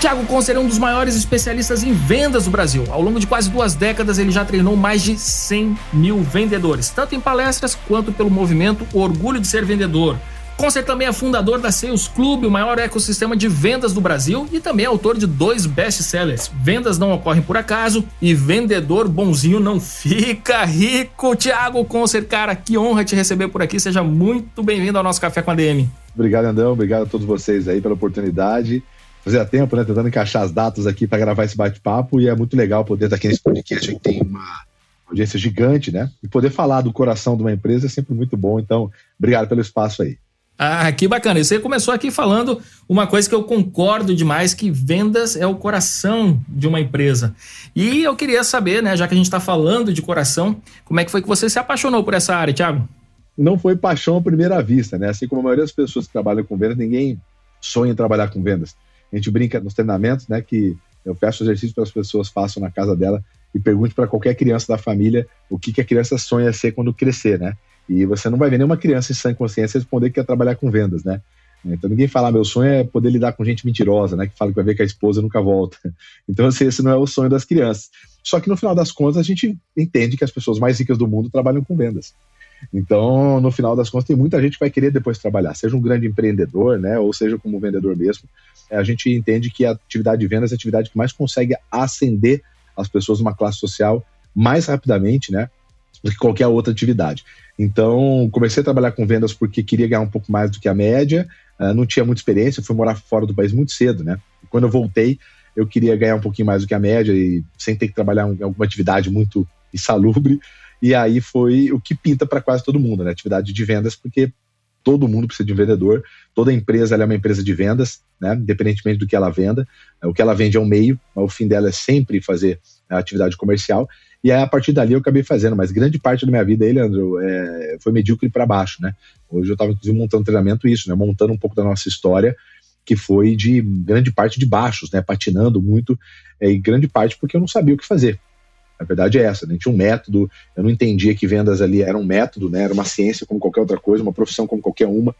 Tiago Concer é um dos maiores especialistas em vendas do Brasil. Ao longo de quase duas décadas, ele já treinou mais de 100 mil vendedores, tanto em palestras quanto pelo movimento Orgulho de Ser Vendedor. Concer também é fundador da Sales Club, o maior ecossistema de vendas do Brasil, e também é autor de dois best-sellers: Vendas Não Ocorrem Por Acaso e Vendedor Bonzinho Não Fica Rico. Tiago Concer, cara, que honra te receber por aqui. Seja muito bem-vindo ao nosso Café com a DM. Obrigado, Andão. Obrigado a todos vocês aí pela oportunidade fazia tempo, né? Tentando encaixar as datas aqui para gravar esse bate-papo e é muito legal poder estar aqui nesse podcast que tem uma audiência gigante, né? E poder falar do coração de uma empresa é sempre muito bom. Então, obrigado pelo espaço aí. Ah, que bacana. Você começou aqui falando uma coisa que eu concordo demais, que vendas é o coração de uma empresa. E eu queria saber, né, já que a gente está falando de coração, como é que foi que você se apaixonou por essa área, Thiago? Não foi paixão à primeira vista, né? Assim como a maioria das pessoas que trabalham com vendas, ninguém sonha em trabalhar com vendas. A gente brinca nos treinamentos, né, que eu peço exercício para as pessoas façam na casa dela e pergunte para qualquer criança da família o que, que a criança sonha ser quando crescer, né? E você não vai ver nenhuma criança em sã consciência responder que quer trabalhar com vendas, né? Então ninguém fala, meu sonho é poder lidar com gente mentirosa, né? Que fala que vai ver que a esposa nunca volta. Então, assim, esse não é o sonho das crianças. Só que no final das contas, a gente entende que as pessoas mais ricas do mundo trabalham com vendas. Então, no final das contas, tem muita gente que vai querer depois trabalhar, seja um grande empreendedor, né? Ou seja como vendedor mesmo a gente entende que a atividade de vendas é a atividade que mais consegue ascender as pessoas numa classe social mais rapidamente, né? Do que qualquer outra atividade. Então, comecei a trabalhar com vendas porque queria ganhar um pouco mais do que a média, uh, não tinha muita experiência, fui morar fora do país muito cedo, né? Quando eu voltei, eu queria ganhar um pouquinho mais do que a média e sem ter que trabalhar em alguma atividade muito insalubre. E aí foi o que pinta para quase todo mundo, né? Atividade de vendas, porque todo mundo precisa de um vendedor, toda empresa é uma empresa de vendas, né? independentemente do que ela venda. O que ela vende é um meio, mas o fim dela é sempre fazer a atividade comercial. E aí, a partir dali eu acabei fazendo, mas grande parte da minha vida aí, Leandro, é, foi medíocre para baixo. Né? Hoje eu estava, inclusive, montando treinamento isso, né? montando um pouco da nossa história, que foi de grande parte de baixos, né? patinando muito, é, e grande parte porque eu não sabia o que fazer. A verdade é essa, né? tinha um método, eu não entendia que vendas ali era um método, né? era uma ciência como qualquer outra coisa, uma profissão como qualquer uma,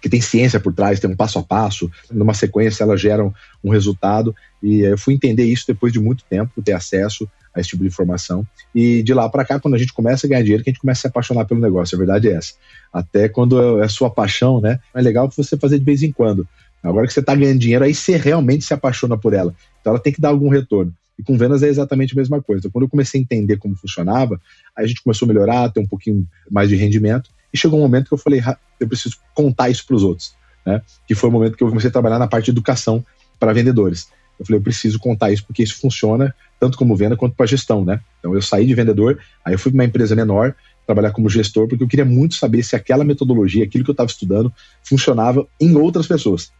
que tem ciência por trás, tem um passo a passo, numa sequência elas geram um resultado, e eu fui entender isso depois de muito tempo, ter acesso a esse tipo de informação, e de lá para cá, quando a gente começa a ganhar dinheiro, que a gente começa a se apaixonar pelo negócio, a verdade é essa. Até quando é sua paixão, né, é legal você fazer de vez em quando. Agora que você está ganhando dinheiro, aí você realmente se apaixona por ela. Então ela tem que dar algum retorno. E com vendas é exatamente a mesma coisa. Então, quando eu comecei a entender como funcionava, a gente começou a melhorar, ter um pouquinho mais de rendimento. E chegou um momento que eu falei, eu preciso contar isso para os outros. Né? Que foi o momento que eu comecei a trabalhar na parte de educação para vendedores. Eu falei, eu preciso contar isso porque isso funciona tanto como venda quanto para gestão, né? Então eu saí de vendedor, aí eu fui para uma empresa menor trabalhar como gestor porque eu queria muito saber se aquela metodologia, aquilo que eu estava estudando, funcionava em outras pessoas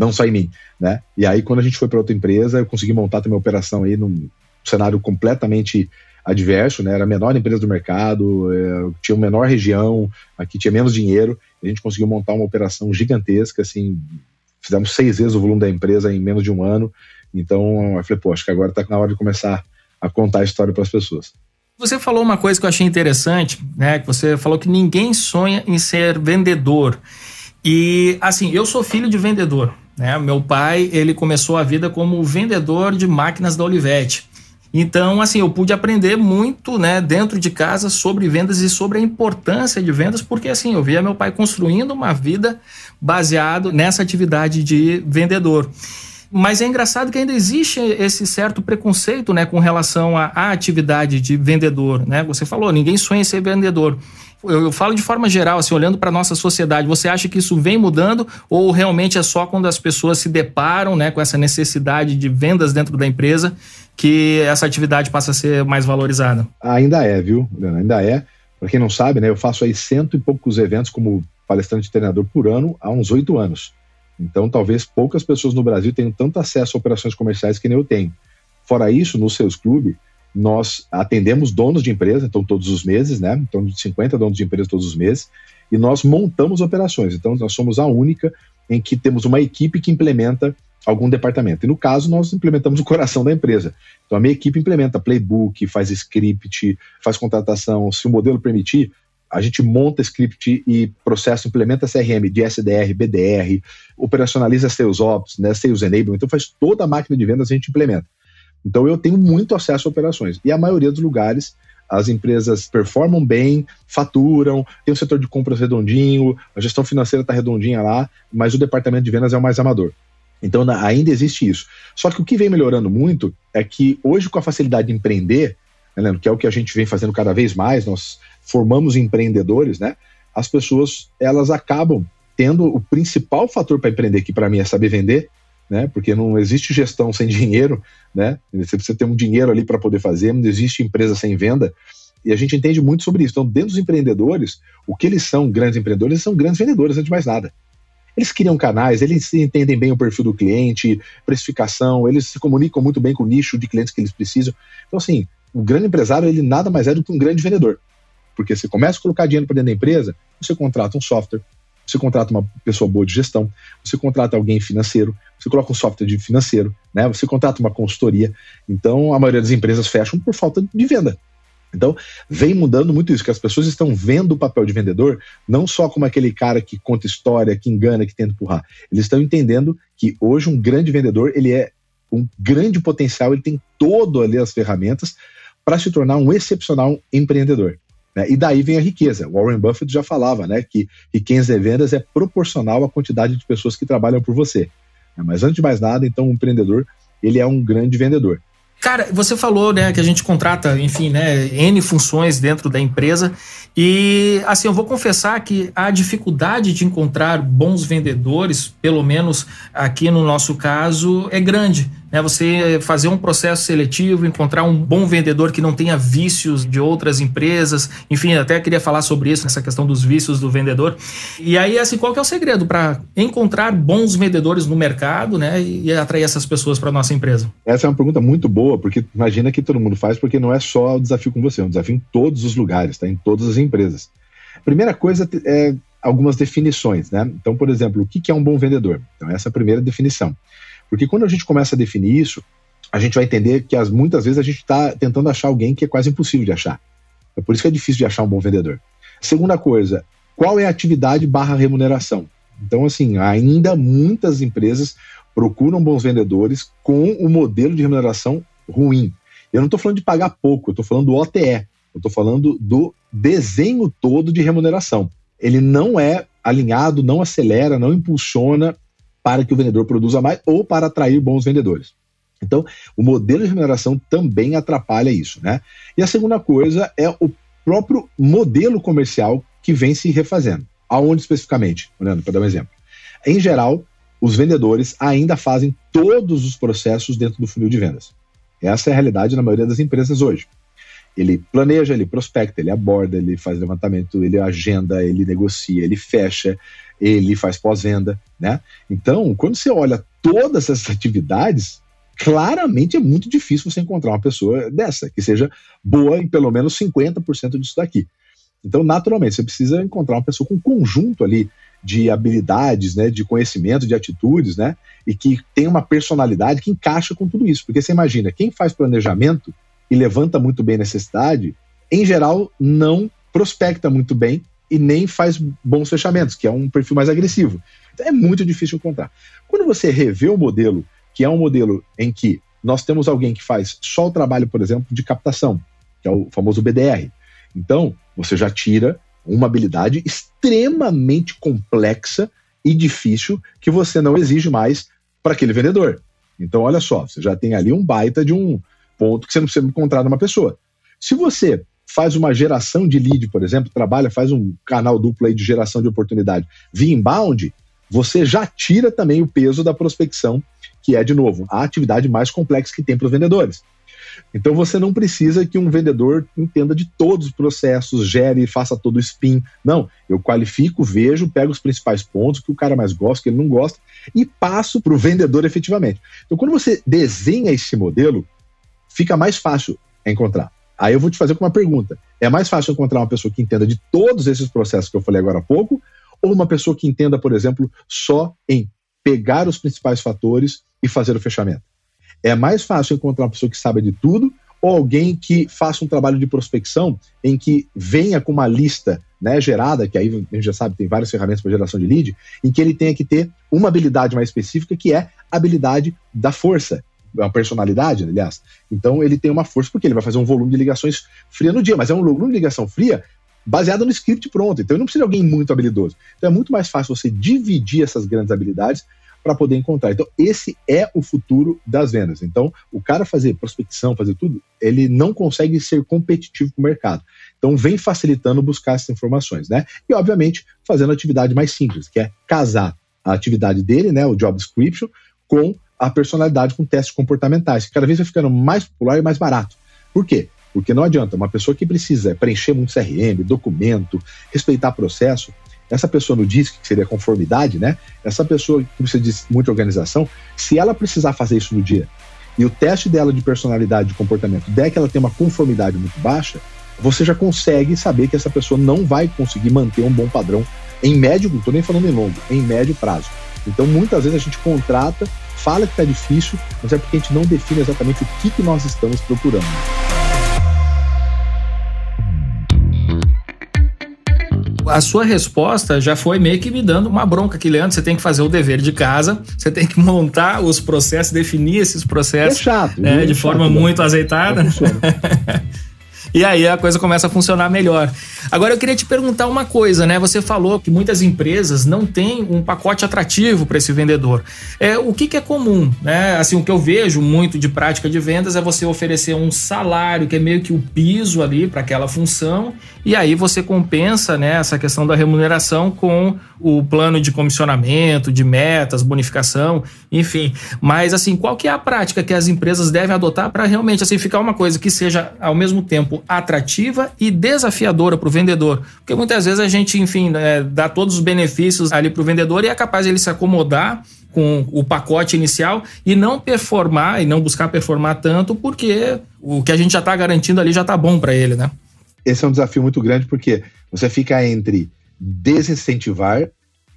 não só em mim, né? E aí quando a gente foi para outra empresa, eu consegui montar também uma operação aí num cenário completamente adverso, né? Era a menor empresa do mercado, é, tinha uma menor região, aqui tinha menos dinheiro, a gente conseguiu montar uma operação gigantesca, assim, fizemos seis vezes o volume da empresa em menos de um ano. Então, eu falei, pô, acho que agora está na hora de começar a contar a história para as pessoas. Você falou uma coisa que eu achei interessante, né? Que você falou que ninguém sonha em ser vendedor. E assim, eu sou filho de vendedor. Né? Meu pai ele começou a vida como vendedor de máquinas da Olivetti. Então, assim, eu pude aprender muito, né, dentro de casa sobre vendas e sobre a importância de vendas, porque assim, eu via meu pai construindo uma vida baseado nessa atividade de vendedor. Mas é engraçado que ainda existe esse certo preconceito, né, com relação à, à atividade de vendedor, né? Você falou, ninguém sonha em ser vendedor eu, falo de forma geral, assim, olhando para a nossa sociedade, você acha que isso vem mudando ou realmente é só quando as pessoas se deparam né, com essa necessidade de vendas dentro da empresa que essa atividade passa a ser mais valorizada? Ainda é, viu, Ainda é. Para quem não sabe, né, eu faço aí cento e poucos eventos como palestrante e treinador por ano há uns oito anos. Então, talvez poucas pessoas no Brasil tenham tanto acesso a operações comerciais que nem eu tenho. Fora isso, no Seus Clube, nós atendemos donos de empresa, então todos os meses, né? Então, de 50 donos de empresa todos os meses, e nós montamos operações. Então, nós somos a única em que temos uma equipe que implementa algum departamento. E no caso, nós implementamos o coração da empresa. Então, a minha equipe implementa playbook, faz script, faz contratação. Se o modelo permitir, a gente monta script e processo, implementa CRM de SDR, BDR, operacionaliza Sales Ops, né, Sales Enablement, então faz toda a máquina de vendas a gente implementa. Então eu tenho muito acesso a operações. E a maioria dos lugares as empresas performam bem, faturam, tem o setor de compras redondinho, a gestão financeira está redondinha lá, mas o departamento de vendas é o mais amador. Então ainda existe isso. Só que o que vem melhorando muito é que hoje, com a facilidade de empreender, né, que é o que a gente vem fazendo cada vez mais, nós formamos empreendedores, né? As pessoas elas acabam tendo o principal fator para empreender, que para mim é saber vender, né? Porque não existe gestão sem dinheiro, né? Você precisa ter um dinheiro ali para poder fazer, não existe empresa sem venda. E a gente entende muito sobre isso. Então, dentro dos empreendedores, o que eles são, grandes empreendedores, eles são grandes vendedores, antes de mais nada. Eles criam canais, eles entendem bem o perfil do cliente, precificação, eles se comunicam muito bem com o nicho de clientes que eles precisam. Então, assim, o grande empresário, ele nada mais é do que um grande vendedor. Porque você começa a colocar dinheiro para dentro da empresa, você contrata um software, você contrata uma pessoa boa de gestão, você contrata alguém financeiro, você coloca um software de financeiro, né? Você contrata uma consultoria. Então, a maioria das empresas fecham por falta de venda. Então, vem mudando muito isso, que as pessoas estão vendo o papel de vendedor não só como aquele cara que conta história, que engana, que tenta empurrar. Eles estão entendendo que hoje um grande vendedor, ele é um grande potencial, ele tem todo ali as ferramentas para se tornar um excepcional empreendedor. Né? E daí vem a riqueza. Warren Buffett já falava né, que riqueza de vendas é proporcional à quantidade de pessoas que trabalham por você. Né? Mas antes de mais nada, então, o um empreendedor ele é um grande vendedor. Cara, você falou, né, que a gente contrata, enfim, né, N funções dentro da empresa. E, assim, eu vou confessar que a dificuldade de encontrar bons vendedores, pelo menos aqui no nosso caso, é grande né, você fazer um processo seletivo, encontrar um bom vendedor que não tenha vícios de outras empresas, enfim, até queria falar sobre isso, nessa questão dos vícios do vendedor. E aí, assim, qual que é o segredo para encontrar bons vendedores no mercado, né, e atrair essas pessoas para nossa empresa? Essa é uma pergunta muito boa, porque imagina que todo mundo faz, porque não é só o desafio com você, é um desafio em todos os lugares, tá, em todas as empresas. Primeira coisa é algumas definições, né? Então, por exemplo, o que é um bom vendedor? Então, essa é a primeira definição. Porque quando a gente começa a definir isso, a gente vai entender que as, muitas vezes a gente está tentando achar alguém que é quase impossível de achar. É por isso que é difícil de achar um bom vendedor. Segunda coisa, qual é a atividade barra remuneração? Então, assim, ainda muitas empresas procuram bons vendedores com o modelo de remuneração ruim. Eu não estou falando de pagar pouco, eu estou falando do OTE. Eu estou falando do desenho todo de remuneração. Ele não é alinhado, não acelera, não impulsiona para que o vendedor produza mais ou para atrair bons vendedores. Então, o modelo de remuneração também atrapalha isso, né? E a segunda coisa é o próprio modelo comercial que vem se refazendo. Aonde especificamente? Olhando para dar um exemplo. Em geral, os vendedores ainda fazem todos os processos dentro do funil de vendas. Essa é a realidade na maioria das empresas hoje. Ele planeja, ele prospecta, ele aborda, ele faz levantamento, ele agenda, ele negocia, ele fecha, ele faz pós-venda, né? Então, quando você olha todas essas atividades, claramente é muito difícil você encontrar uma pessoa dessa, que seja boa em pelo menos 50% disso daqui. Então, naturalmente, você precisa encontrar uma pessoa com um conjunto ali de habilidades, né, de conhecimento, de atitudes, né, e que tem uma personalidade que encaixa com tudo isso. Porque você imagina, quem faz planejamento e levanta muito bem necessidade, em geral, não prospecta muito bem e nem faz bons fechamentos, que é um perfil mais agressivo. Então é muito difícil encontrar. Quando você revê o modelo, que é um modelo em que nós temos alguém que faz só o trabalho, por exemplo, de captação, que é o famoso BDR. Então, você já tira uma habilidade extremamente complexa e difícil que você não exige mais para aquele vendedor. Então, olha só, você já tem ali um baita de um ponto que você não precisa encontrar numa pessoa. Se você faz uma geração de lead, por exemplo, trabalha, faz um canal duplo aí de geração de oportunidade via inbound, você já tira também o peso da prospecção, que é, de novo, a atividade mais complexa que tem para os vendedores. Então você não precisa que um vendedor entenda de todos os processos, gere, faça todo o spin. Não, eu qualifico, vejo, pego os principais pontos que o cara mais gosta, que ele não gosta, e passo para o vendedor efetivamente. Então quando você desenha esse modelo, fica mais fácil encontrar. Aí eu vou te fazer com uma pergunta. É mais fácil encontrar uma pessoa que entenda de todos esses processos que eu falei agora há pouco, ou uma pessoa que entenda, por exemplo, só em pegar os principais fatores e fazer o fechamento? É mais fácil encontrar uma pessoa que sabe de tudo ou alguém que faça um trabalho de prospecção em que venha com uma lista né, gerada, que aí a gente já sabe, tem várias ferramentas para geração de lead, em que ele tenha que ter uma habilidade mais específica, que é a habilidade da força, uma personalidade, aliás. Então ele tem uma força porque ele vai fazer um volume de ligações fria no dia, mas é um volume de ligação fria baseado no script pronto. Então ele não precisa de alguém muito habilidoso. Então é muito mais fácil você dividir essas grandes habilidades para poder encontrar. Então, esse é o futuro das vendas. Então, o cara fazer prospecção, fazer tudo, ele não consegue ser competitivo com o mercado. Então, vem facilitando buscar essas informações, né? E, obviamente, fazendo a atividade mais simples, que é casar a atividade dele, né, o job description, com a personalidade com testes comportamentais, que cada vez vai ficando mais popular e mais barato. Por quê? Porque não adianta uma pessoa que precisa preencher muito CRM, documento, respeitar processo, essa pessoa no DISC, que seria conformidade, né? Essa pessoa que precisa de muita organização, se ela precisar fazer isso no dia e o teste dela de personalidade, de comportamento der que ela tem uma conformidade muito baixa, você já consegue saber que essa pessoa não vai conseguir manter um bom padrão em médio, não estou nem falando em longo, em médio prazo. Então, muitas vezes a gente contrata, fala que está difícil, mas é porque a gente não define exatamente o que, que nós estamos procurando. a sua resposta já foi meio que me dando uma bronca aqui, Leandro. Você tem que fazer o dever de casa, você tem que montar os processos, definir esses processos é chato, né, de forma chato, muito azeitada. e aí a coisa começa a funcionar melhor. Agora eu queria te perguntar uma coisa, né? Você falou que muitas empresas não têm um pacote atrativo para esse vendedor. É, o que, que, é comum, né? Assim, o que eu vejo muito de prática de vendas é você oferecer um salário que é meio que o piso ali para aquela função e aí você compensa, né, essa questão da remuneração com o plano de comissionamento, de metas, bonificação, enfim. Mas assim, qual que é a prática que as empresas devem adotar para realmente assim ficar uma coisa que seja ao mesmo tempo atrativa e desafiadora para o vendedor? Porque muitas vezes a gente, enfim, é, dá todos os benefícios ali para o vendedor e é capaz ele se acomodar com o pacote inicial e não performar e não buscar performar tanto porque o que a gente já está garantindo ali já está bom para ele, né? Esse é um desafio muito grande porque você fica entre desincentivar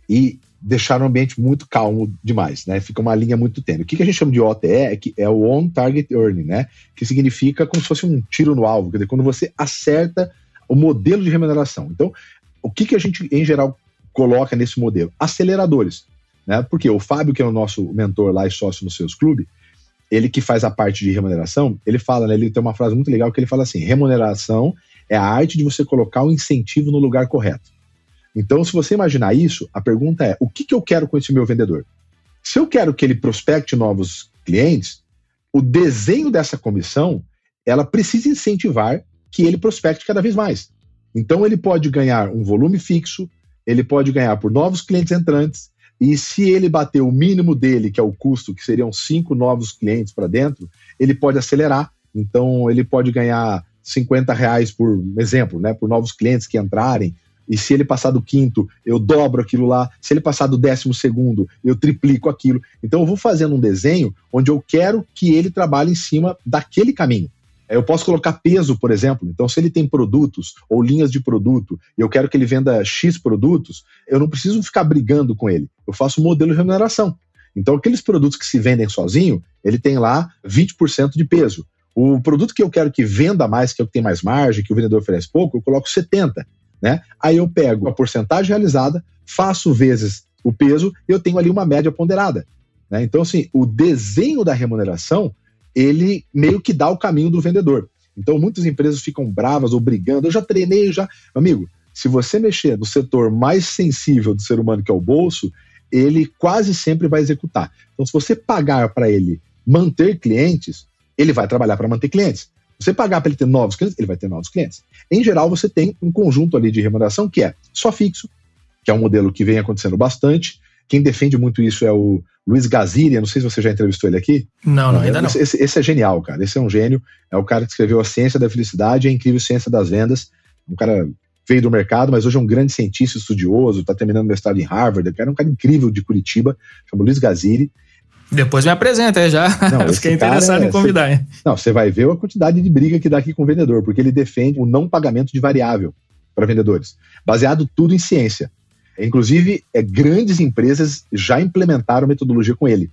e deixar o ambiente muito calmo demais, né? Fica uma linha muito tênue. O que, a gente chama de OTE é, que é o On Target Earning, né? Que significa como se fosse um tiro no alvo, quer dizer, quando você acerta o modelo de remuneração. Então, o que, que a gente, em geral, coloca nesse modelo? Aceleradores, né? Porque o Fábio, que é o nosso mentor lá e sócio no Seus Clube, ele que faz a parte de remuneração, ele fala, né? Ele tem uma frase muito legal que ele fala assim: remuneração é a arte de você colocar o incentivo no lugar correto. Então, se você imaginar isso, a pergunta é: o que, que eu quero com esse meu vendedor? Se eu quero que ele prospecte novos clientes, o desenho dessa comissão ela precisa incentivar que ele prospecte cada vez mais. Então, ele pode ganhar um volume fixo, ele pode ganhar por novos clientes entrantes, e se ele bater o mínimo dele, que é o custo, que seriam cinco novos clientes para dentro, ele pode acelerar. Então, ele pode ganhar 50 reais por exemplo, né, por novos clientes que entrarem, e se ele passar do quinto, eu dobro aquilo lá. Se ele passar do décimo segundo, eu triplico aquilo. Então eu vou fazendo um desenho onde eu quero que ele trabalhe em cima daquele caminho. Eu posso colocar peso, por exemplo. Então, se ele tem produtos ou linhas de produto e eu quero que ele venda X produtos, eu não preciso ficar brigando com ele. Eu faço um modelo de remuneração. Então, aqueles produtos que se vendem sozinho, ele tem lá 20% de peso. O produto que eu quero que venda mais, que é o que tem mais margem, que o vendedor oferece pouco, eu coloco 70, né? Aí eu pego a porcentagem realizada, faço vezes o peso e eu tenho ali uma média ponderada. Né? Então, assim, o desenho da remuneração, ele meio que dá o caminho do vendedor. Então, muitas empresas ficam bravas ou brigando. Eu já treinei, já. Amigo, se você mexer no setor mais sensível do ser humano, que é o bolso, ele quase sempre vai executar. Então, se você pagar para ele manter clientes, ele vai trabalhar para manter clientes. Você pagar para ele ter novos clientes, ele vai ter novos clientes. Em geral, você tem um conjunto ali de remuneração que é só fixo, que é um modelo que vem acontecendo bastante, Quem defende muito isso é o Luiz Gaziri, não sei se você já entrevistou ele aqui. Não, não, ainda não. Esse, esse, é genial, cara. Esse é um gênio. É o cara que escreveu A Ciência da Felicidade e a Incrível Ciência das Vendas. Um cara veio do mercado, mas hoje é um grande cientista estudioso, está terminando mestrado em Harvard. É um cara incrível de Curitiba, chama Luiz Gaziri. Depois me apresenta aí já. Não, Fiquei interessado é, em convidar. Cê, não, você vai ver a quantidade de briga que dá aqui com o vendedor, porque ele defende o não pagamento de variável para vendedores, baseado tudo em ciência. Inclusive, é, grandes empresas já implementaram metodologia com ele.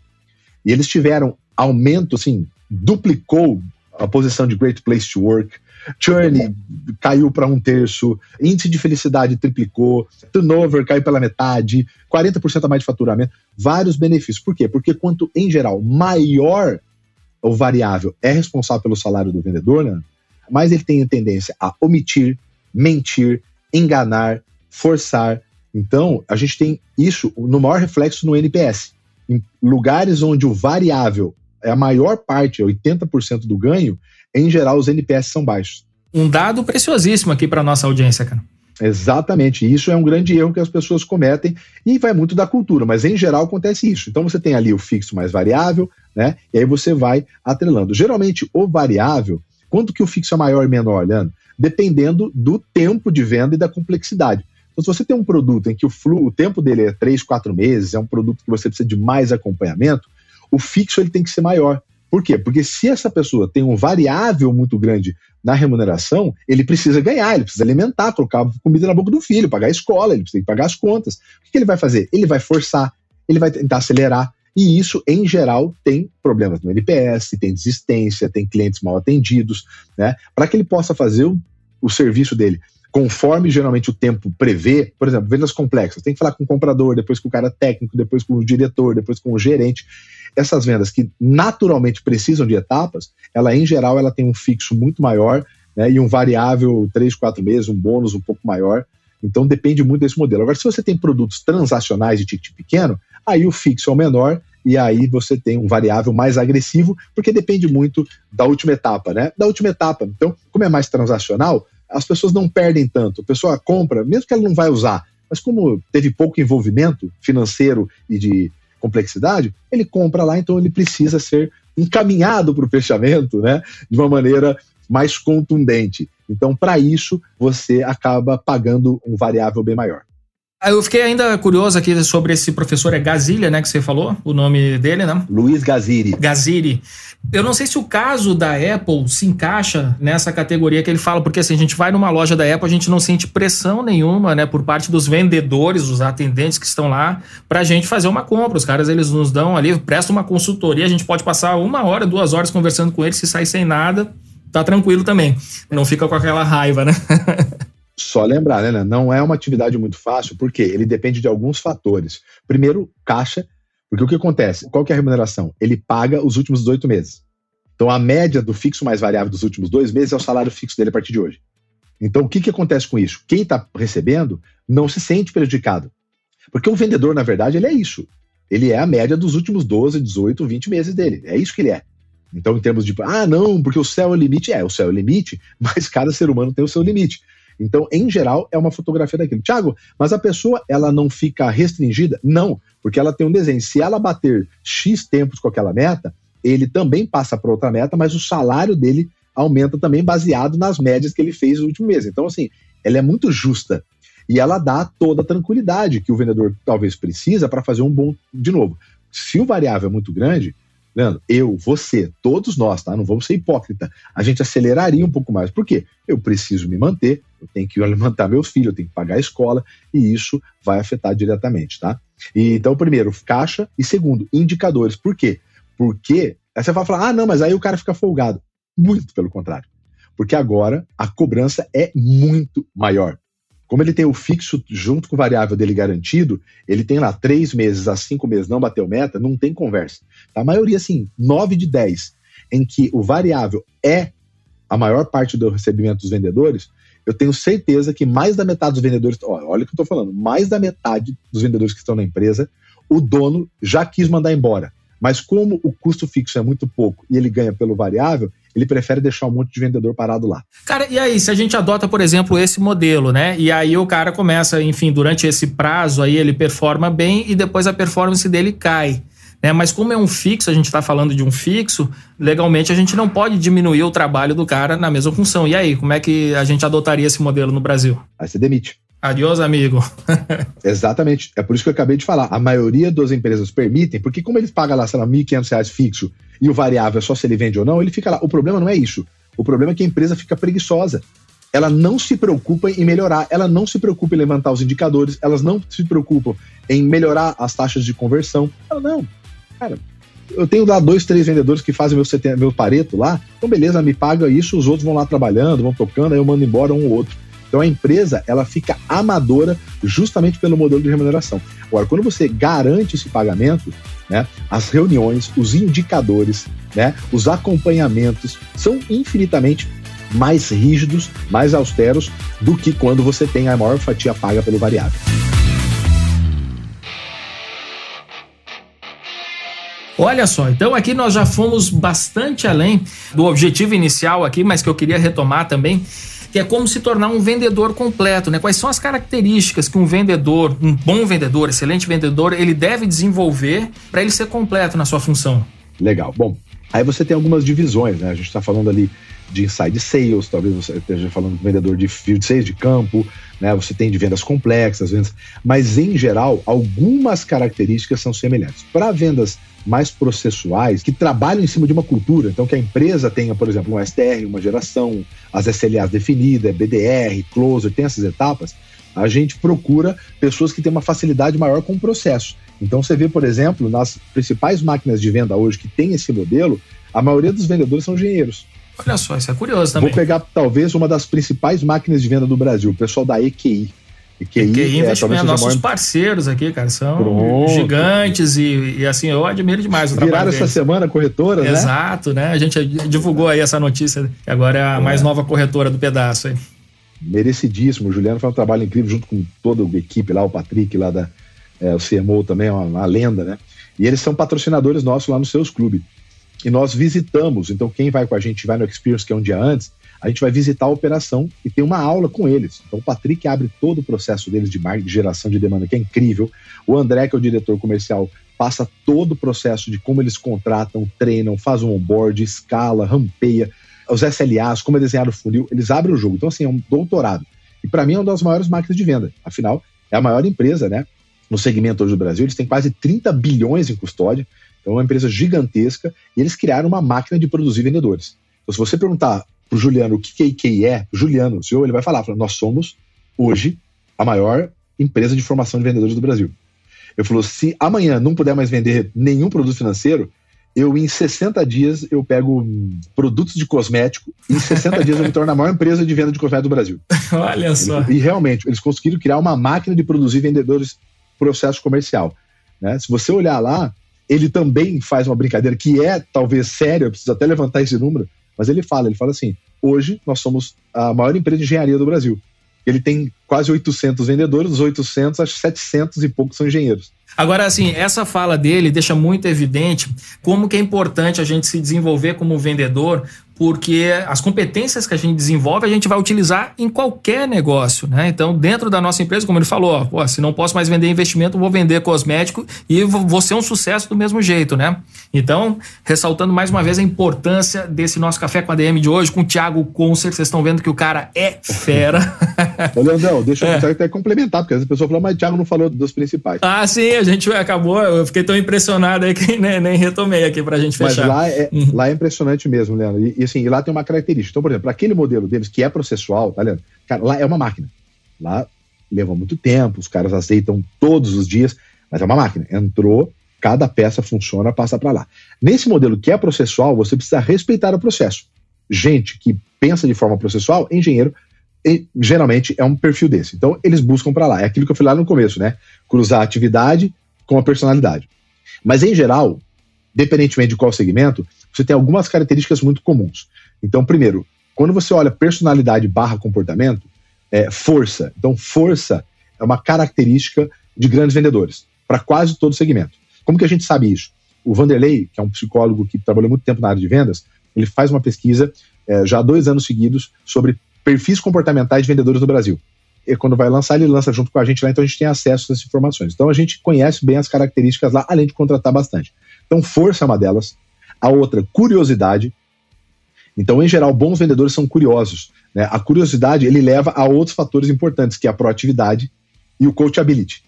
E eles tiveram aumento, assim, duplicou a posição de Great Place to Work, churn caiu para um terço, índice de felicidade triplicou, turnover caiu pela metade, 40% a mais de faturamento, vários benefícios. Por quê? Porque quanto, em geral, maior o variável é responsável pelo salário do vendedor, né, mais ele tem a tendência a omitir, mentir, enganar, forçar. Então, a gente tem isso no maior reflexo no NPS. Em lugares onde o variável a maior parte, 80% do ganho, em geral os NPS são baixos. Um dado preciosíssimo aqui para nossa audiência, cara. Exatamente, isso é um grande erro que as pessoas cometem e vai muito da cultura, mas em geral acontece isso. Então você tem ali o fixo mais variável, né? E aí você vai atrelando. Geralmente o variável, quanto que o fixo é maior e menor, Leandro? Dependendo do tempo de venda e da complexidade. Então, se você tem um produto em que o, flu, o tempo dele é 3, 4 meses, é um produto que você precisa de mais acompanhamento, o fixo ele tem que ser maior. Por quê? Porque se essa pessoa tem um variável muito grande na remuneração, ele precisa ganhar, ele precisa alimentar, colocar comida na boca do filho, pagar a escola, ele precisa pagar as contas. O que ele vai fazer? Ele vai forçar, ele vai tentar acelerar. E isso, em geral, tem problemas no NPS, tem desistência, tem clientes mal atendidos, né? Para que ele possa fazer o, o serviço dele conforme geralmente o tempo prevê, por exemplo, vendas complexas, tem que falar com o comprador, depois com o cara técnico, depois com o diretor, depois com o gerente essas vendas que naturalmente precisam de etapas, ela em geral ela tem um fixo muito maior né, e um variável três, quatro meses, um bônus um pouco maior. Então depende muito desse modelo. Agora, se você tem produtos transacionais de ticket pequeno, aí o fixo é o menor e aí você tem um variável mais agressivo, porque depende muito da última etapa, né? Da última etapa. Então, como é mais transacional, as pessoas não perdem tanto. A pessoa compra, mesmo que ela não vai usar, mas como teve pouco envolvimento financeiro e de complexidade, ele compra lá, então ele precisa ser encaminhado para o fechamento né, de uma maneira mais contundente. Então, para isso, você acaba pagando um variável bem maior. Eu fiquei ainda curioso aqui sobre esse professor, é Gazilha, né, que você falou, o nome dele, né? Luiz Gaziri. Gaziri. Eu não sei se o caso da Apple se encaixa nessa categoria que ele fala, porque assim, a gente vai numa loja da Apple, a gente não sente pressão nenhuma, né, por parte dos vendedores, os atendentes que estão lá, pra gente fazer uma compra. Os caras, eles nos dão ali, prestam uma consultoria, a gente pode passar uma hora, duas horas conversando com eles, se sair sem nada, tá tranquilo também. Não fica com aquela raiva, né? Só lembrar, né? Não é uma atividade muito fácil, porque ele depende de alguns fatores. Primeiro, caixa, porque o que acontece? Qual que é a remuneração? Ele paga os últimos 18 meses. Então, a média do fixo mais variável dos últimos dois meses é o salário fixo dele a partir de hoje. Então, o que, que acontece com isso? Quem está recebendo não se sente prejudicado. Porque o vendedor, na verdade, ele é isso. Ele é a média dos últimos 12, 18, 20 meses dele. É isso que ele é. Então, em termos de, ah, não, porque o céu é o limite. É, o céu é o limite, mas cada ser humano tem o seu limite. Então, em geral, é uma fotografia daquilo. Tiago, mas a pessoa ela não fica restringida? Não, porque ela tem um desenho. Se ela bater X tempos com aquela meta, ele também passa para outra meta, mas o salário dele aumenta também baseado nas médias que ele fez no último mês. Então, assim, ela é muito justa. E ela dá toda a tranquilidade que o vendedor talvez precisa para fazer um bom. De novo, se o variável é muito grande, Leandro, eu, você, todos nós, tá? Não vamos ser hipócrita. A gente aceleraria um pouco mais. Por quê? Eu preciso me manter, eu tenho que alimentar meus filhos, eu tenho que pagar a escola, e isso vai afetar diretamente, tá? E, então, primeiro, caixa, e segundo, indicadores. Por quê? Porque aí você vai falar, ah, não, mas aí o cara fica folgado. Muito pelo contrário. Porque agora a cobrança é muito maior. Como ele tem o fixo junto com o variável dele garantido, ele tem lá três meses a cinco meses não bateu meta, não tem conversa. A maioria, assim, nove de dez, em que o variável é a maior parte do recebimento dos vendedores, eu tenho certeza que mais da metade dos vendedores, olha o que eu estou falando, mais da metade dos vendedores que estão na empresa, o dono já quis mandar embora. Mas como o custo fixo é muito pouco e ele ganha pelo variável, ele prefere deixar um monte de vendedor parado lá. Cara, e aí, se a gente adota, por exemplo, esse modelo, né? E aí o cara começa, enfim, durante esse prazo aí ele performa bem e depois a performance dele cai. Né? Mas como é um fixo, a gente está falando de um fixo, legalmente a gente não pode diminuir o trabalho do cara na mesma função. E aí, como é que a gente adotaria esse modelo no Brasil? Aí você demite. Adiós, amigo. Exatamente. É por isso que eu acabei de falar. A maioria das empresas permitem, porque como eles pagam lá, sei lá, R$ 1.500 fixo e o variável é só se ele vende ou não, ele fica lá. O problema não é isso. O problema é que a empresa fica preguiçosa. Ela não se preocupa em melhorar, ela não se preocupa em levantar os indicadores, elas não se preocupam em melhorar as taxas de conversão. Ela não. Cara, eu tenho lá dois, três vendedores que fazem meu, meu pareto lá, então beleza, me paga isso, os outros vão lá trabalhando, vão tocando, aí eu mando embora um ou outro. Então a empresa ela fica amadora justamente pelo modelo de remuneração. Agora, quando você garante esse pagamento, né, as reuniões, os indicadores, né, os acompanhamentos são infinitamente mais rígidos, mais austeros do que quando você tem a maior fatia paga pelo variável. Olha só, então aqui nós já fomos bastante além do objetivo inicial aqui, mas que eu queria retomar também, que é como se tornar um vendedor completo, né? Quais são as características que um vendedor, um bom vendedor, excelente vendedor, ele deve desenvolver para ele ser completo na sua função? Legal. Bom, aí você tem algumas divisões, né? A gente está falando ali de inside sales, talvez você esteja falando com vendedor de field sales de campo, né? Você tem de vendas complexas, vendas, mas em geral algumas características são semelhantes. Para vendas mais processuais que trabalham em cima de uma cultura. Então, que a empresa tenha, por exemplo, um STR, uma geração, as SLAs definidas, BDR, closer, tem essas etapas. A gente procura pessoas que têm uma facilidade maior com o processo. Então, você vê, por exemplo, nas principais máquinas de venda hoje que tem esse modelo, a maioria dos vendedores são engenheiros. Olha só, isso é curioso também. Vou pegar talvez uma das principais máquinas de venda do Brasil, o pessoal da EQI. E que aí, é, investimento, nossos maior... parceiros aqui, cara, são Pronto. gigantes e, e, assim, eu admiro demais o Viraram trabalho essa semana corretora, né? Exato, né? A gente divulgou aí essa notícia, que agora é a é. mais nova corretora do pedaço aí. Merecidíssimo, o Juliano faz um trabalho incrível junto com toda a equipe lá, o Patrick lá da é, o CMO também, é uma, uma lenda, né? E eles são patrocinadores nossos lá nos seus clubes. E nós visitamos, então quem vai com a gente vai no Experience, que é um dia antes, a gente vai visitar a operação e tem uma aula com eles. Então o Patrick abre todo o processo deles de marketing, de geração de demanda, que é incrível. O André, que é o diretor comercial, passa todo o processo de como eles contratam, treinam, faz um onboard, escala, rampeia, os SLAs, como é desenhado o funil, eles abrem o jogo. Então, assim, é um doutorado. E para mim é uma das maiores máquinas de venda. Afinal, é a maior empresa, né? No segmento hoje do Brasil, eles têm quase 30 bilhões em custódia. Então, é uma empresa gigantesca e eles criaram uma máquina de produzir vendedores. Então, se você perguntar pro Juliano o que IKEA é, Juliano, o senhor, ele vai falar, nós somos hoje a maior empresa de formação de vendedores do Brasil. Eu falou, se amanhã não puder mais vender nenhum produto financeiro, eu em 60 dias eu pego produtos de cosmético e em 60 dias eu me torno a maior empresa de venda de cosmético do Brasil. Olha só. E realmente, eles conseguiram criar uma máquina de produzir vendedores processo comercial. Né? Se você olhar lá, ele também faz uma brincadeira que é talvez séria, eu preciso até levantar esse número, mas ele fala, ele fala assim: hoje nós somos a maior empresa de engenharia do Brasil. Ele tem quase 800 vendedores, dos 800, acho que 700 e poucos são engenheiros. Agora, assim, essa fala dele deixa muito evidente como que é importante a gente se desenvolver como vendedor, porque as competências que a gente desenvolve a gente vai utilizar em qualquer negócio, né? Então, dentro da nossa empresa, como ele falou, ó, se não posso mais vender investimento, vou vender cosmético e vou ser um sucesso do mesmo jeito, né? Então, ressaltando mais uma vez a importância desse nosso café com a DM de hoje, com o Thiago Concer, vocês estão vendo que o cara é fera. Ô, Leandrão, deixa eu é. até complementar, porque as pessoas falam, mas o Thiago não falou dos principais. Ah, sim, a gente acabou, eu fiquei tão impressionado aí que nem, nem retomei aqui pra gente fechar. Mas lá é, uhum. lá é impressionante mesmo, Leandro. E assim, lá tem uma característica. Então, por exemplo, aquele modelo deles que é processual, tá vendo? Cara, lá é uma máquina. Lá leva muito tempo, os caras aceitam todos os dias, mas é uma máquina. Entrou, cada peça funciona, passa para lá. Nesse modelo que é processual, você precisa respeitar o processo. Gente que pensa de forma processual, engenheiro, geralmente é um perfil desse. Então, eles buscam para lá. É aquilo que eu falei lá no começo, né? Cruzar a atividade com a personalidade. Mas, em geral, independentemente de qual segmento, você tem algumas características muito comuns. Então, primeiro, quando você olha personalidade barra comportamento, é força. Então, força é uma característica de grandes vendedores, para quase todo segmento. Como que a gente sabe isso? O Vanderlei, que é um psicólogo que trabalhou muito tempo na área de vendas, ele faz uma pesquisa é, já há dois anos seguidos sobre perfis comportamentais de vendedores no Brasil. E quando vai lançar, ele lança junto com a gente lá, então a gente tem acesso a essas informações. Então a gente conhece bem as características lá, além de contratar bastante. Então, força é uma delas. A outra, curiosidade. Então, em geral, bons vendedores são curiosos. Né? A curiosidade ele leva a outros fatores importantes, que é a proatividade e o coachability,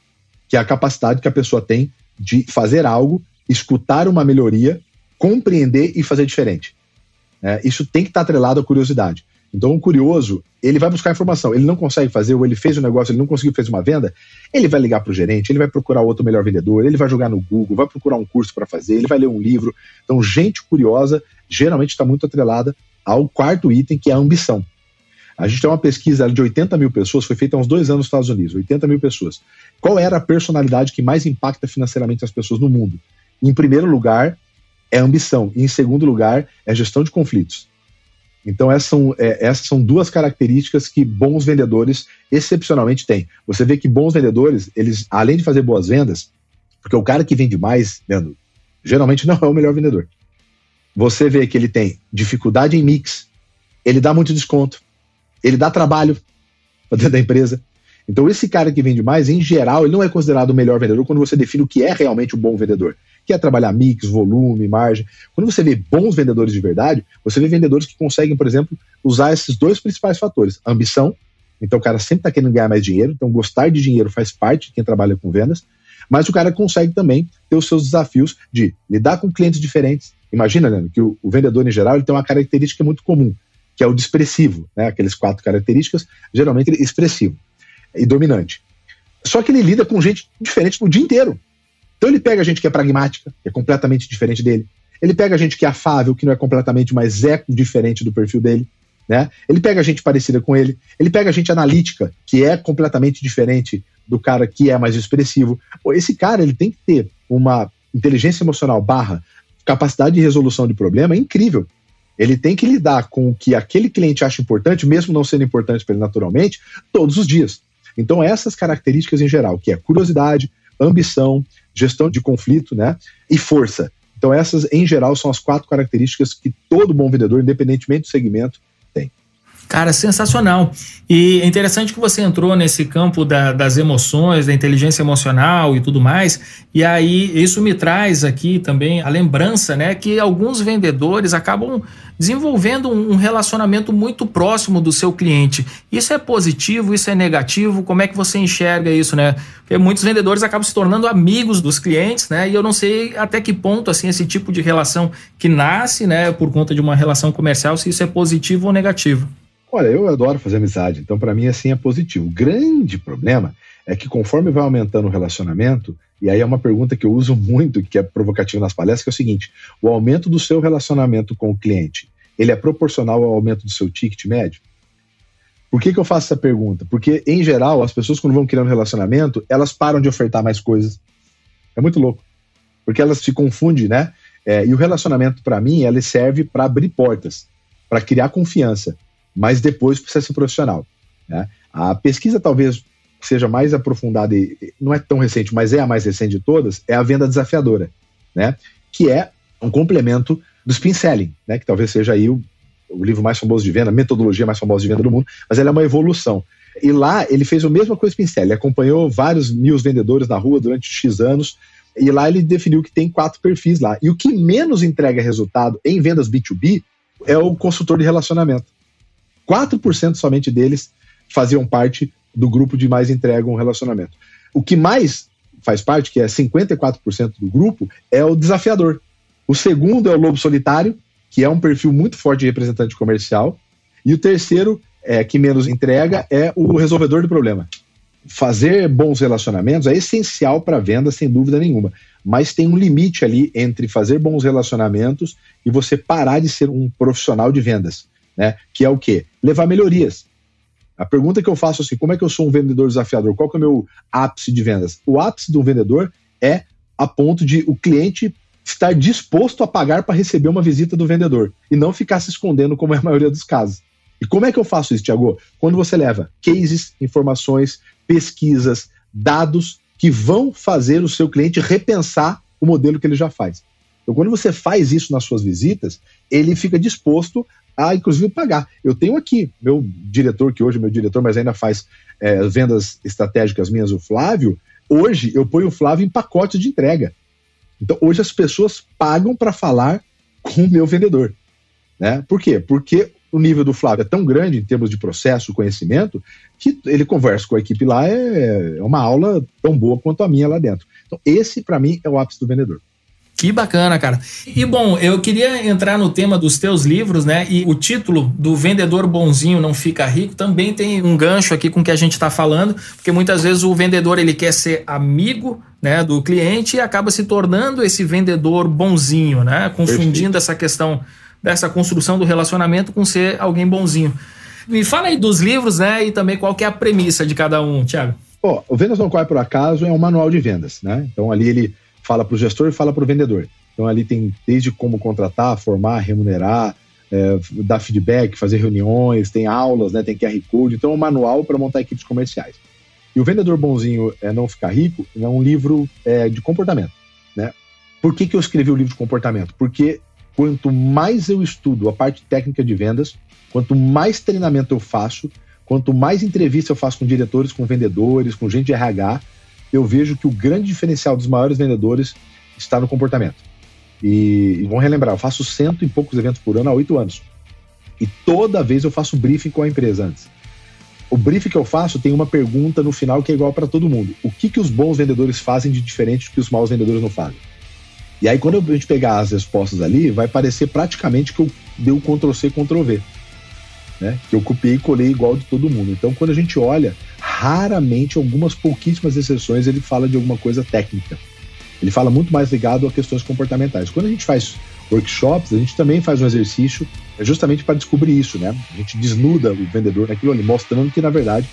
que é a capacidade que a pessoa tem de fazer algo, escutar uma melhoria, compreender e fazer diferente. É, isso tem que estar atrelado à curiosidade. Então, o curioso, ele vai buscar informação. Ele não consegue fazer, ou ele fez um negócio, ele não conseguiu fazer uma venda, ele vai ligar para o gerente, ele vai procurar outro melhor vendedor, ele vai jogar no Google, vai procurar um curso para fazer, ele vai ler um livro. Então, gente curiosa geralmente está muito atrelada ao quarto item, que é a ambição. A gente tem uma pesquisa de 80 mil pessoas, foi feita há uns dois anos nos Estados Unidos, 80 mil pessoas. Qual era a personalidade que mais impacta financeiramente as pessoas no mundo? Em primeiro lugar, é ambição. E em segundo lugar, é gestão de conflitos. Então, essas são, é, essas são duas características que bons vendedores excepcionalmente têm. Você vê que bons vendedores, eles, além de fazer boas vendas, porque o cara que vende mais, vendo, geralmente não é o melhor vendedor. Você vê que ele tem dificuldade em mix, ele dá muito desconto, ele dá trabalho para dentro da empresa. Então, esse cara que vende mais, em geral, ele não é considerado o melhor vendedor quando você define o que é realmente um bom vendedor que é trabalhar mix, volume, margem. Quando você vê bons vendedores de verdade, você vê vendedores que conseguem, por exemplo, usar esses dois principais fatores: ambição, então o cara sempre está querendo ganhar mais dinheiro, então gostar de dinheiro faz parte de quem trabalha com vendas, mas o cara consegue também ter os seus desafios de lidar com clientes diferentes. Imagina, Leandro, que o, o vendedor em geral ele tem uma característica muito comum, que é o de expressivo, né? aqueles quatro características, geralmente expressivo e dominante. Só que ele lida com gente diferente no dia inteiro. Então ele pega a gente que é pragmática, que é completamente diferente dele. Ele pega a gente que é afável, que não é completamente, mas é diferente do perfil dele. Né? Ele pega a gente parecida com ele. Ele pega a gente analítica, que é completamente diferente do cara que é mais expressivo. Esse cara ele tem que ter uma inteligência emocional barra capacidade de resolução de problema incrível. Ele tem que lidar com o que aquele cliente acha importante, mesmo não sendo importante para ele naturalmente, todos os dias. Então, essas características em geral, que é curiosidade, ambição, gestão de conflito, né? E força. Então, essas, em geral, são as quatro características que todo bom vendedor, independentemente do segmento. Cara, sensacional. E é interessante que você entrou nesse campo da, das emoções, da inteligência emocional e tudo mais. E aí, isso me traz aqui também a lembrança, né, que alguns vendedores acabam desenvolvendo um relacionamento muito próximo do seu cliente. Isso é positivo, isso é negativo? Como é que você enxerga isso, né? Porque muitos vendedores acabam se tornando amigos dos clientes, né? E eu não sei até que ponto assim esse tipo de relação que nasce, né, por conta de uma relação comercial, se isso é positivo ou negativo. Olha, eu adoro fazer amizade, então para mim assim é positivo. O grande problema é que conforme vai aumentando o relacionamento, e aí é uma pergunta que eu uso muito, que é provocativa nas palestras, que é o seguinte: o aumento do seu relacionamento com o cliente, ele é proporcional ao aumento do seu ticket médio? Por que, que eu faço essa pergunta? Porque, em geral, as pessoas, quando vão criando relacionamento, elas param de ofertar mais coisas. É muito louco. Porque elas se confundem, né? É, e o relacionamento, para mim, ele serve para abrir portas, para criar confiança, mas depois precisa ser profissional. Né? A pesquisa, talvez, seja mais aprofundada e não é tão recente, mas é a mais recente de todas, é a venda desafiadora, né? Que é um complemento do spin selling, né? Que talvez seja aí o, o livro mais famoso de venda, a metodologia mais famosa de venda do mundo, mas ela é uma evolução. E lá ele fez a mesma coisa que o spin selling, ele acompanhou vários mil vendedores na rua durante X anos, e lá ele definiu que tem quatro perfis lá. E o que menos entrega resultado em vendas B2B é o consultor de relacionamento. 4% somente deles faziam parte do grupo de mais entrega um relacionamento. O que mais faz parte, que é 54% do grupo, é o desafiador. O segundo é o lobo solitário, que é um perfil muito forte de representante comercial. E o terceiro, é, que menos entrega, é o resolvedor do problema. Fazer bons relacionamentos é essencial para a venda, sem dúvida nenhuma. Mas tem um limite ali entre fazer bons relacionamentos e você parar de ser um profissional de vendas. Né? Que é o quê? Levar melhorias. A pergunta que eu faço é assim, como é que eu sou um vendedor desafiador? Qual que é o meu ápice de vendas? O ápice do vendedor é a ponto de o cliente estar disposto a pagar para receber uma visita do vendedor e não ficar se escondendo como é a maioria dos casos. E como é que eu faço isso, Tiago? Quando você leva cases, informações, pesquisas, dados que vão fazer o seu cliente repensar o modelo que ele já faz. Então, quando você faz isso nas suas visitas, ele fica disposto a, inclusive, pagar. Eu tenho aqui, meu diretor, que hoje é meu diretor, mas ainda faz é, vendas estratégicas minhas, o Flávio. Hoje, eu ponho o Flávio em pacote de entrega. Então, hoje as pessoas pagam para falar com o meu vendedor. Né? Por quê? Porque o nível do Flávio é tão grande em termos de processo, conhecimento, que ele conversa com a equipe lá, é, é uma aula tão boa quanto a minha lá dentro. Então, esse, para mim, é o ápice do vendedor. Que bacana, cara. E bom, eu queria entrar no tema dos teus livros, né? E o título do Vendedor Bonzinho Não Fica Rico também tem um gancho aqui com o que a gente está falando, porque muitas vezes o vendedor ele quer ser amigo né, do cliente e acaba se tornando esse vendedor bonzinho, né? Confundindo essa questão dessa construção do relacionamento com ser alguém bonzinho. Me fala aí dos livros, né? E também qual que é a premissa de cada um, Thiago. Oh, o Vendas Não Corre Por Acaso é um manual de vendas, né? Então ali ele fala para o gestor e fala para o vendedor. Então ali tem desde como contratar, formar, remunerar, é, dar feedback, fazer reuniões, tem aulas, né, tem QR Code, então é um manual para montar equipes comerciais. E o Vendedor Bonzinho é Não Ficar Rico é um livro é, de comportamento. Né? Por que, que eu escrevi o livro de comportamento? Porque quanto mais eu estudo a parte técnica de vendas, quanto mais treinamento eu faço, quanto mais entrevista eu faço com diretores, com vendedores, com gente de RH, eu vejo que o grande diferencial dos maiores vendedores está no comportamento. E, e vamos relembrar, eu faço cento e poucos eventos por ano há oito anos. E toda vez eu faço briefing com a empresa antes. O briefing que eu faço tem uma pergunta no final que é igual para todo mundo. O que, que os bons vendedores fazem de diferente do que os maus vendedores não fazem? E aí, quando a gente pegar as respostas ali, vai parecer praticamente que eu dei o Ctrl-C, Ctrl-V. Né? Que eu copiei e colei igual de todo mundo. Então, quando a gente olha raramente, algumas pouquíssimas exceções, ele fala de alguma coisa técnica. Ele fala muito mais ligado a questões comportamentais. Quando a gente faz workshops, a gente também faz um exercício é justamente para descobrir isso, né? A gente desnuda o vendedor naquilo ali, mostrando que, na verdade,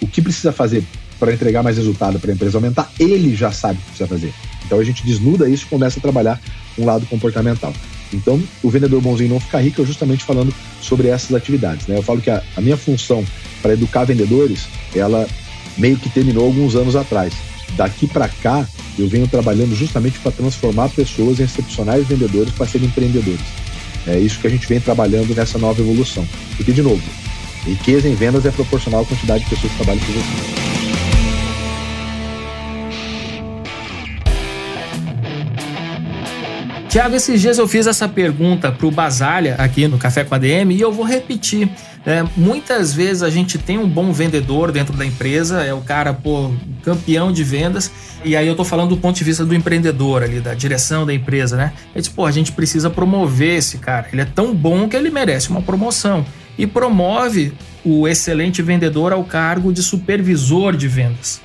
o que precisa fazer para entregar mais resultado para a empresa aumentar, ele já sabe o que precisa fazer. Então a gente desnuda isso e começa a trabalhar um lado comportamental. Então, o vendedor bonzinho não fica rico é justamente falando sobre essas atividades. Né? Eu falo que a, a minha função para educar vendedores, ela meio que terminou alguns anos atrás. Daqui para cá, eu venho trabalhando justamente para transformar pessoas em excepcionais vendedores para serem empreendedores. É isso que a gente vem trabalhando nessa nova evolução. Porque, de novo, riqueza em vendas é proporcional à quantidade de pessoas que trabalham com você. Tiago, esses dias eu fiz essa pergunta para o Basalha aqui no Café com a DM e eu vou repetir. É, muitas vezes a gente tem um bom vendedor dentro da empresa, é o cara, pô, campeão de vendas, e aí eu tô falando do ponto de vista do empreendedor ali, da direção da empresa, né? É tipo, pô, a gente precisa promover esse cara. Ele é tão bom que ele merece uma promoção. E promove o excelente vendedor ao cargo de supervisor de vendas.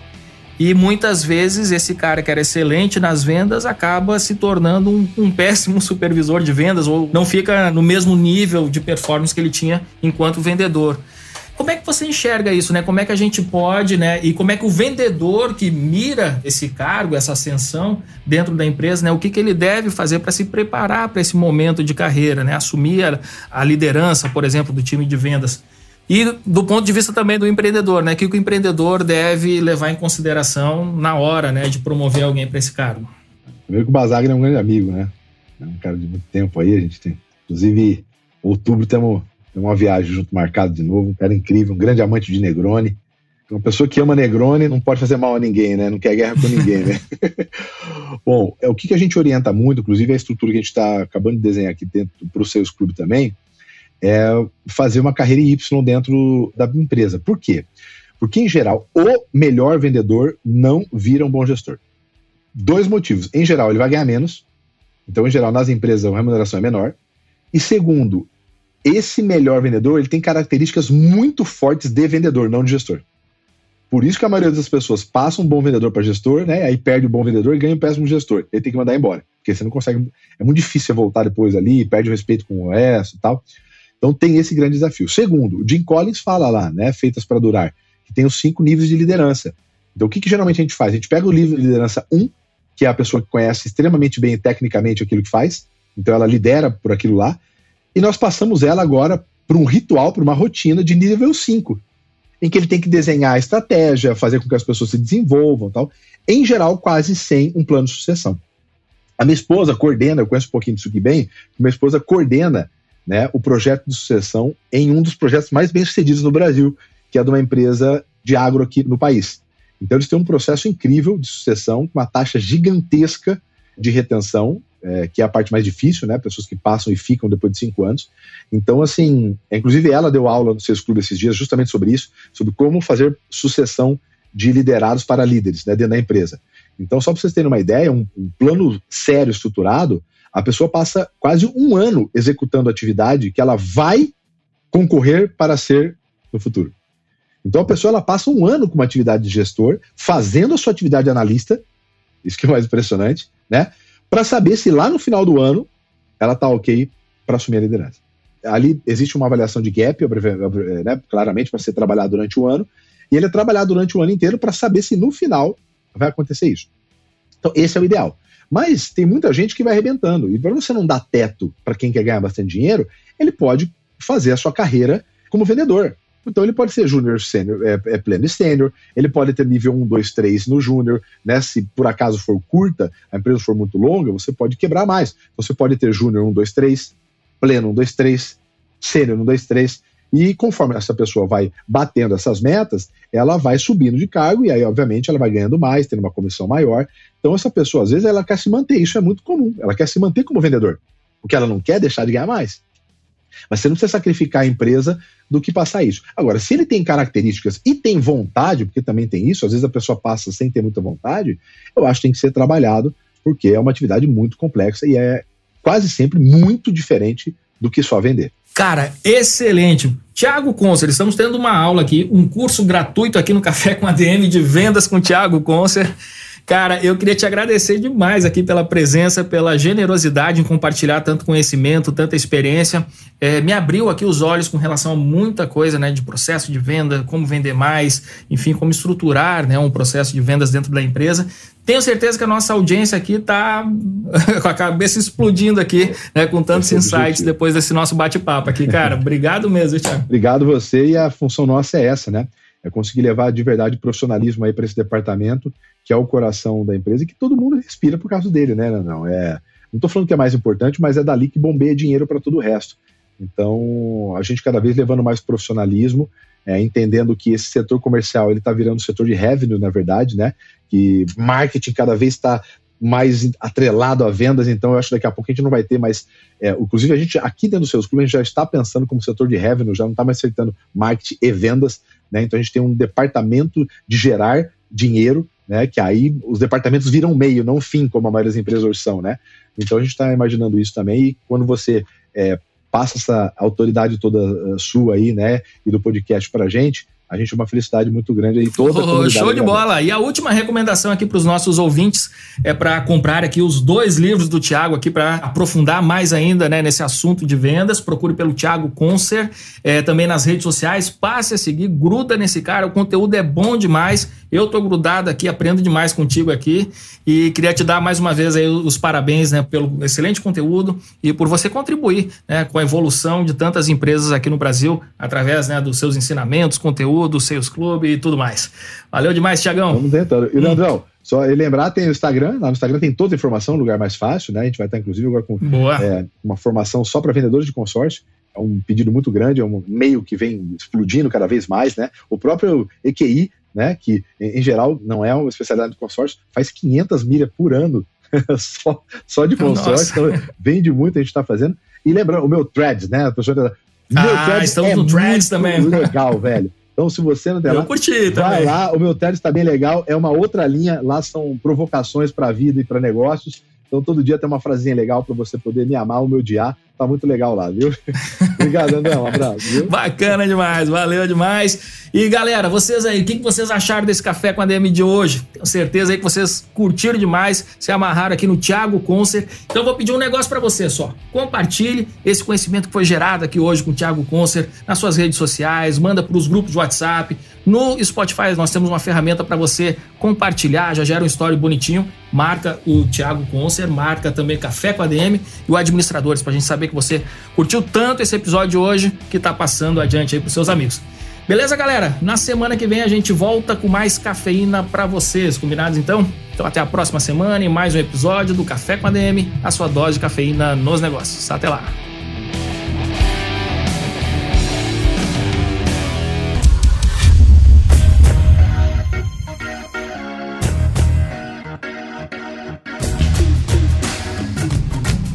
E muitas vezes esse cara que era excelente nas vendas acaba se tornando um, um, péssimo supervisor de vendas ou não fica no mesmo nível de performance que ele tinha enquanto vendedor. Como é que você enxerga isso, né? Como é que a gente pode, né? E como é que o vendedor que mira esse cargo, essa ascensão dentro da empresa, né? O que, que ele deve fazer para se preparar para esse momento de carreira, né? Assumir a, a liderança, por exemplo, do time de vendas. E do ponto de vista também do empreendedor, né? O que o empreendedor deve levar em consideração na hora, né, de promover alguém para esse cargo? Primeiro que o Basagre é um grande amigo, né? É um cara de muito tempo aí, a gente tem. Inclusive, outubro temos uma viagem junto marcado de novo, um cara incrível, um grande amante de Negroni. Uma pessoa que ama Negroni não pode fazer mal a ninguém, né? Não quer guerra com ninguém, né? Bom, é, o que, que a gente orienta muito, inclusive a estrutura que a gente está acabando de desenhar aqui dentro para o Seus Clube também, é fazer uma carreira em Y dentro da empresa. Por quê? Porque, em geral, o melhor vendedor não vira um bom gestor. Dois motivos. Em geral, ele vai ganhar menos. Então, em geral, nas empresas a remuneração é menor. E segundo, esse melhor vendedor ele tem características muito fortes de vendedor, não de gestor. Por isso que a maioria das pessoas passa um bom vendedor para gestor, né? Aí perde o bom vendedor e ganha um péssimo gestor. Ele tem que mandar embora. Porque você não consegue. É muito difícil voltar depois ali, perde o respeito com o resto e tal. Então tem esse grande desafio. Segundo, o Jim Collins fala lá, né, Feitas para Durar, que tem os cinco níveis de liderança. Então o que, que geralmente a gente faz? A gente pega o nível de liderança 1, que é a pessoa que conhece extremamente bem tecnicamente aquilo que faz, então ela lidera por aquilo lá, e nós passamos ela agora para um ritual, para uma rotina de nível 5, em que ele tem que desenhar a estratégia, fazer com que as pessoas se desenvolvam tal, em geral quase sem um plano de sucessão. A minha esposa coordena, eu conheço um pouquinho disso aqui bem, minha esposa coordena né, o projeto de sucessão em um dos projetos mais bem sucedidos no Brasil, que é de uma empresa de agro aqui no país. Então, eles têm um processo incrível de sucessão, com uma taxa gigantesca de retenção, é, que é a parte mais difícil, né? Pessoas que passam e ficam depois de cinco anos. Então, assim, inclusive ela deu aula no seus clubes esses dias justamente sobre isso, sobre como fazer sucessão de liderados para líderes né, dentro da empresa. Então, só para vocês terem uma ideia, um, um plano sério, estruturado, a pessoa passa quase um ano executando a atividade que ela vai concorrer para ser no futuro. Então a pessoa ela passa um ano com uma atividade de gestor, fazendo a sua atividade de analista, isso que é mais impressionante, né? Para saber se lá no final do ano ela está ok para assumir a liderança. Ali existe uma avaliação de gap, né, claramente, para ser trabalhado durante o ano, e ele é trabalhado durante o ano inteiro para saber se no final vai acontecer isso. Então, esse é o ideal. Mas tem muita gente que vai arrebentando. E para você não dar teto para quem quer ganhar bastante dinheiro, ele pode fazer a sua carreira como vendedor. Então ele pode ser júnior, sênior, é, é pleno e sênior, ele pode ter nível 1, 2, 3 no júnior, né? Se por acaso for curta, a empresa for muito longa, você pode quebrar mais. Você pode ter júnior 1, 2, 3, pleno 1, 2, 3, sênior 1, 2, 3. E conforme essa pessoa vai batendo essas metas, ela vai subindo de cargo e aí, obviamente, ela vai ganhando mais, tendo uma comissão maior. Então, essa pessoa, às vezes, ela quer se manter. Isso é muito comum. Ela quer se manter como vendedor, porque ela não quer deixar de ganhar mais. Mas você não precisa sacrificar a empresa do que passar isso. Agora, se ele tem características e tem vontade, porque também tem isso, às vezes a pessoa passa sem ter muita vontade, eu acho que tem que ser trabalhado, porque é uma atividade muito complexa e é quase sempre muito diferente do que só vender. Cara, excelente. Tiago Concer, estamos tendo uma aula aqui, um curso gratuito aqui no Café com ADM de vendas com Tiago Concer. Cara, eu queria te agradecer demais aqui pela presença, pela generosidade em compartilhar tanto conhecimento, tanta experiência. É, me abriu aqui os olhos com relação a muita coisa, né, de processo de venda, como vender mais, enfim, como estruturar, né, um processo de vendas dentro da empresa. Tenho certeza que a nossa audiência aqui está com a cabeça explodindo aqui, né, com tantos insights depois desse nosso bate-papo aqui, cara. Obrigado mesmo, Thiago. Obrigado você e a função nossa é essa, né? É conseguir levar de verdade profissionalismo aí para esse departamento, que é o coração da empresa e que todo mundo respira por causa dele, né? Não, é. Não estou falando que é mais importante, mas é dali que bombeia dinheiro para todo o resto. Então, a gente cada vez levando mais profissionalismo, é, entendendo que esse setor comercial ele está virando setor de revenue, na verdade, né? Que marketing cada vez está mais atrelado a vendas, então eu acho que daqui a pouco a gente não vai ter mais. É, inclusive, a gente aqui dentro dos seus clubes, a gente já está pensando como setor de revenue, já não está mais acertando marketing e vendas, né? Então a gente tem um departamento de gerar dinheiro, né? Que aí os departamentos viram meio, não fim, como a maioria das empresas são, né? Então a gente está imaginando isso também, e quando você é, passa essa autoridade toda uh, sua aí, né? E do podcast para a gente a gente é uma felicidade muito grande aí toda oh, Show de bola! E a última recomendação aqui para os nossos ouvintes é para comprar aqui os dois livros do Tiago aqui para aprofundar mais ainda né, nesse assunto de vendas. Procure pelo Tiago Concer, é, também nas redes sociais, passe a seguir, gruda nesse cara, o conteúdo é bom demais. Eu tô grudado aqui, aprendo demais contigo aqui e queria te dar mais uma vez aí os parabéns né, pelo excelente conteúdo e por você contribuir né, com a evolução de tantas empresas aqui no Brasil através né, dos seus ensinamentos, conteúdo do Sales Club e tudo mais. Valeu demais, Tiagão. Vamos tentando. E, Leandrão, hum. só lembrar, tem o Instagram, lá no Instagram tem toda a informação, lugar mais fácil, né? A gente vai estar, inclusive, agora com é, uma formação só para vendedores de consórcio. É um pedido muito grande, é um meio que vem explodindo cada vez mais, né? O próprio EQI, né, que em geral não é uma especialidade de consórcio, faz 500 milhas por ano só, só de consórcio, então vende muito, a gente está fazendo. E lembrando, o meu Threads, né? A pessoa meu ah, threads estamos é no Threads também. legal, velho. Então, se você não tem eu lá, curti vai lá. O meu Teles está bem legal. É uma outra linha. Lá são provocações para a vida e para negócios. Então, todo dia tem uma frasinha legal para você poder me amar ou me odiar. Tá muito legal lá, viu? Obrigado, André. Um abraço. Viu? Bacana demais, valeu demais. E galera, vocês aí, o que, vocês acharam desse café com a DM de hoje? Tenho certeza aí que vocês curtiram demais, se amarraram aqui no Thiago Concer. Então, vou pedir um negócio para você só. Compartilhe esse conhecimento que foi gerado aqui hoje com o Thiago Concer nas suas redes sociais, manda para os grupos de WhatsApp. No Spotify, nós temos uma ferramenta para você compartilhar, já gera um story bonitinho. Marca o Thiago Concer, marca também Café com a DM e o Administradores, para a gente saber que você curtiu tanto esse episódio de hoje que está passando adiante aí para seus amigos. Beleza, galera? Na semana que vem a gente volta com mais cafeína para vocês. Combinados então? Então até a próxima semana e mais um episódio do Café com a DM, a sua dose de cafeína nos negócios. Até lá.